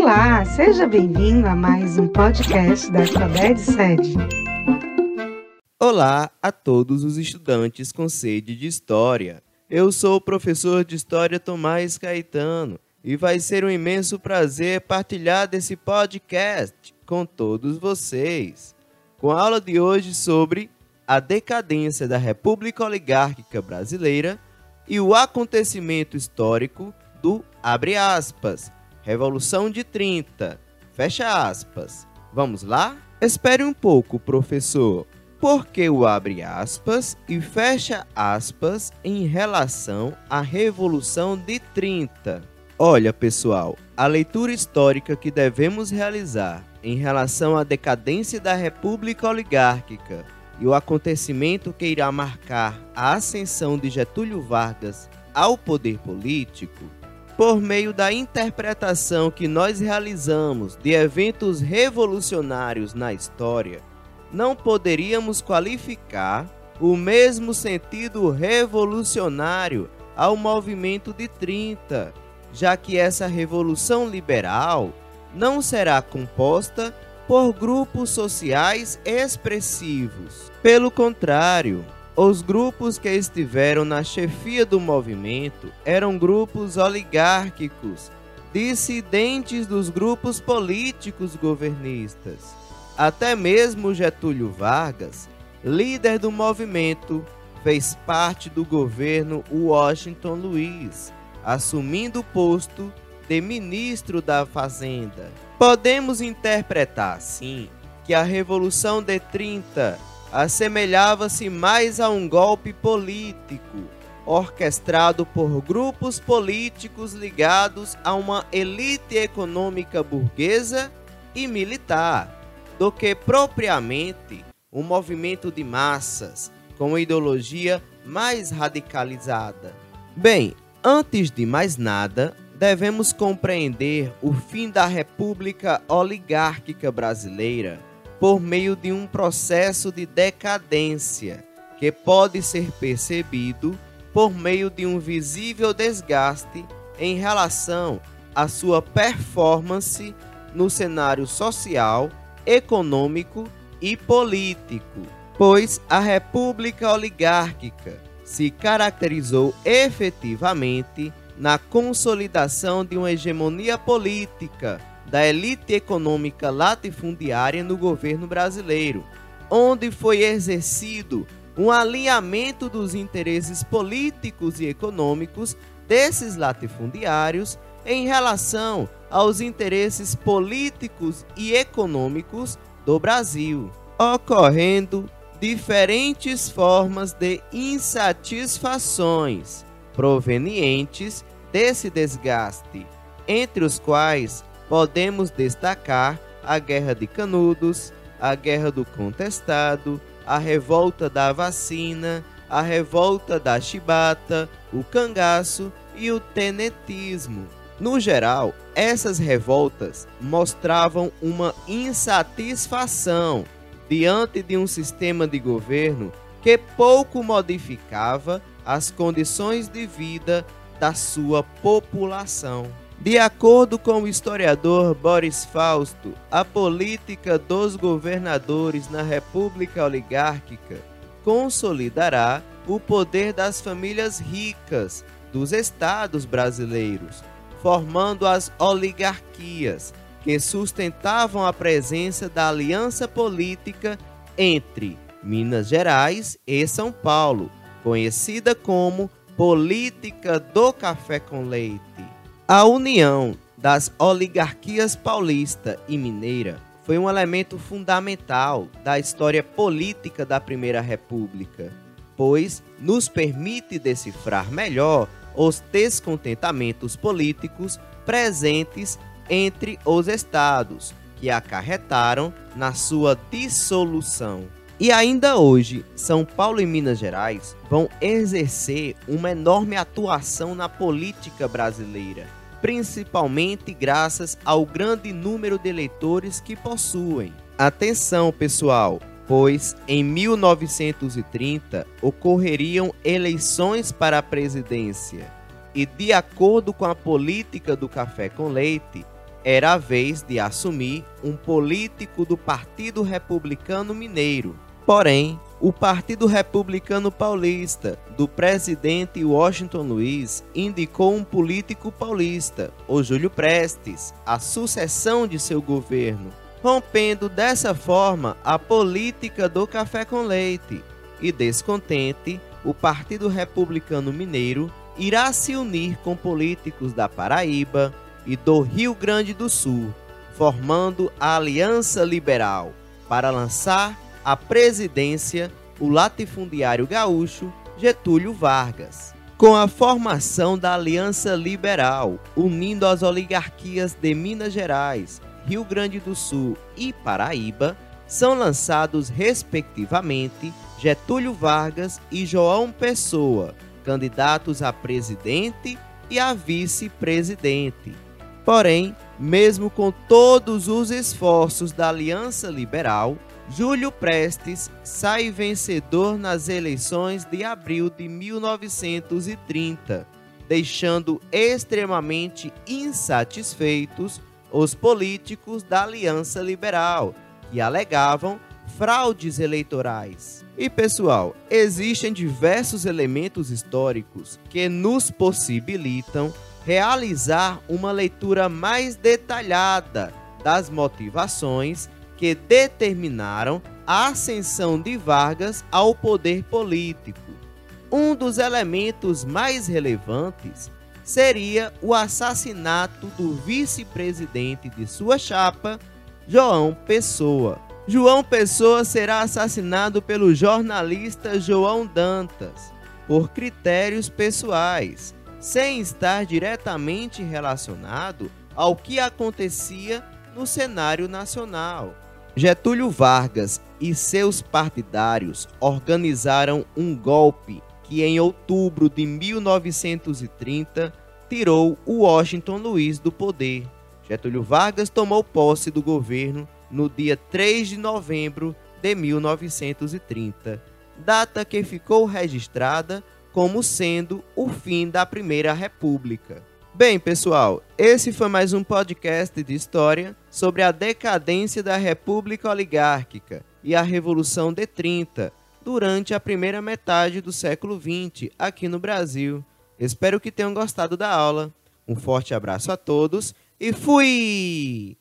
Olá, seja bem-vindo a mais um podcast da Alfabete Sede. Olá a todos os estudantes com sede de História. Eu sou o professor de História Tomás Caetano e vai ser um imenso prazer partilhar desse podcast com todos vocês. Com a aula de hoje sobre a decadência da República Oligárquica Brasileira e o acontecimento histórico do abre aspas, Revolução de 30, fecha aspas. Vamos lá? Espere um pouco, professor. Por que o abre aspas e fecha aspas em relação à Revolução de 30? Olha, pessoal, a leitura histórica que devemos realizar em relação à decadência da República Oligárquica e o acontecimento que irá marcar a ascensão de Getúlio Vargas ao poder político, por meio da interpretação que nós realizamos de eventos revolucionários na história, não poderíamos qualificar o mesmo sentido revolucionário ao movimento de 30, já que essa revolução liberal não será composta por grupos sociais expressivos. Pelo contrário, os grupos que estiveram na chefia do movimento eram grupos oligárquicos, dissidentes dos grupos políticos governistas. Até mesmo Getúlio Vargas, líder do movimento, fez parte do governo Washington Luiz, assumindo o posto de ministro da Fazenda. Podemos interpretar, assim, que a Revolução de 30 assemelhava-se mais a um golpe político, orquestrado por grupos políticos ligados a uma elite econômica burguesa e militar, do que propriamente um movimento de massas com ideologia mais radicalizada. Bem, antes de mais nada, devemos compreender o fim da República Oligárquica Brasileira por meio de um processo de decadência que pode ser percebido por meio de um visível desgaste em relação à sua performance no cenário social, econômico e político, pois a República Oligárquica se caracterizou efetivamente na consolidação de uma hegemonia política da elite econômica latifundiária no governo brasileiro, onde foi exercido um alinhamento dos interesses políticos e econômicos desses latifundiários em relação aos interesses políticos e econômicos do Brasil, ocorrendo diferentes formas de insatisfações provenientes desse desgaste, entre os quais podemos destacar a Guerra de Canudos, a Guerra do Contestado, a Revolta da Vacina, a Revolta da Chibata, o Cangaço e o Tenetismo. No geral, essas revoltas mostravam uma insatisfação diante de um sistema de governo que pouco modificava as condições de vida da sua população. De acordo com o historiador Boris Fausto, a política dos governadores na República Oligárquica consolidará o poder das famílias ricas dos estados brasileiros, formando as oligarquias que sustentavam a presença da aliança política entre Minas Gerais e São Paulo, conhecida como política do café com leite. A união das oligarquias paulista e mineira foi um elemento fundamental da história política da Primeira República, pois nos permite decifrar melhor os descontentamentos políticos presentes entre os estados, que acarretaram na sua dissolução. E ainda hoje, São Paulo e Minas Gerais vão exercer uma enorme atuação na política brasileira principalmente graças ao grande número de eleitores que possuem. Atenção, pessoal, pois em 1930 ocorreriam eleições para a presidência e, de acordo com a política do café com leite, era a vez de assumir um político do Partido Republicano Mineiro. Porém, o Partido Republicano Paulista, do presidente Washington Luiz, indicou um político paulista, o Júlio Prestes, a sucessão de seu governo, rompendo dessa forma a política do café com leite. E descontente, o Partido Republicano Mineiro irá se unir com políticos da Paraíba e do Rio Grande do Sul, formando a Aliança Liberal para lançar a presidência o latifundiário gaúcho Getúlio Vargas. Com a formação da Aliança Liberal, unindo as oligarquias de Minas Gerais, Rio Grande do Sul e Paraíba, são lançados, respectivamente, Getúlio Vargas e João Pessoa, candidatos a presidente e a vice-presidente. Porém, mesmo com todos os esforços da Aliança Liberal, Júlio Prestes sai vencedor nas eleições de abril de 1930, deixando extremamente insatisfeitos os políticos da Aliança Liberal, que alegavam fraudes eleitorais. E pessoal, existem diversos elementos históricos que nos possibilitam realizar uma leitura mais detalhada das motivações que determinaram a ascensão de Vargas ao poder político. Um dos elementos mais relevantes seria o assassinato do vice-presidente de sua chapa, João Pessoa. João Pessoa será assassinado pelo jornalista João Dantas por critérios pessoais, sem estar diretamente relacionado ao que acontecia no cenário nacional. Getúlio Vargas e seus partidários organizaram um golpe que, em outubro de 1930, tirou o Washington Luiz do poder. Getúlio Vargas tomou posse do governo no dia 3 de novembro de 1930, data que ficou registrada como sendo o fim da Primeira República. Bem, pessoal, esse foi mais um podcast de história sobre a decadência da República Oligárquica e a Revolução de 30 durante a primeira metade do século 20 aqui no Brasil. Espero que tenham gostado da aula. Um forte abraço a todos e fui!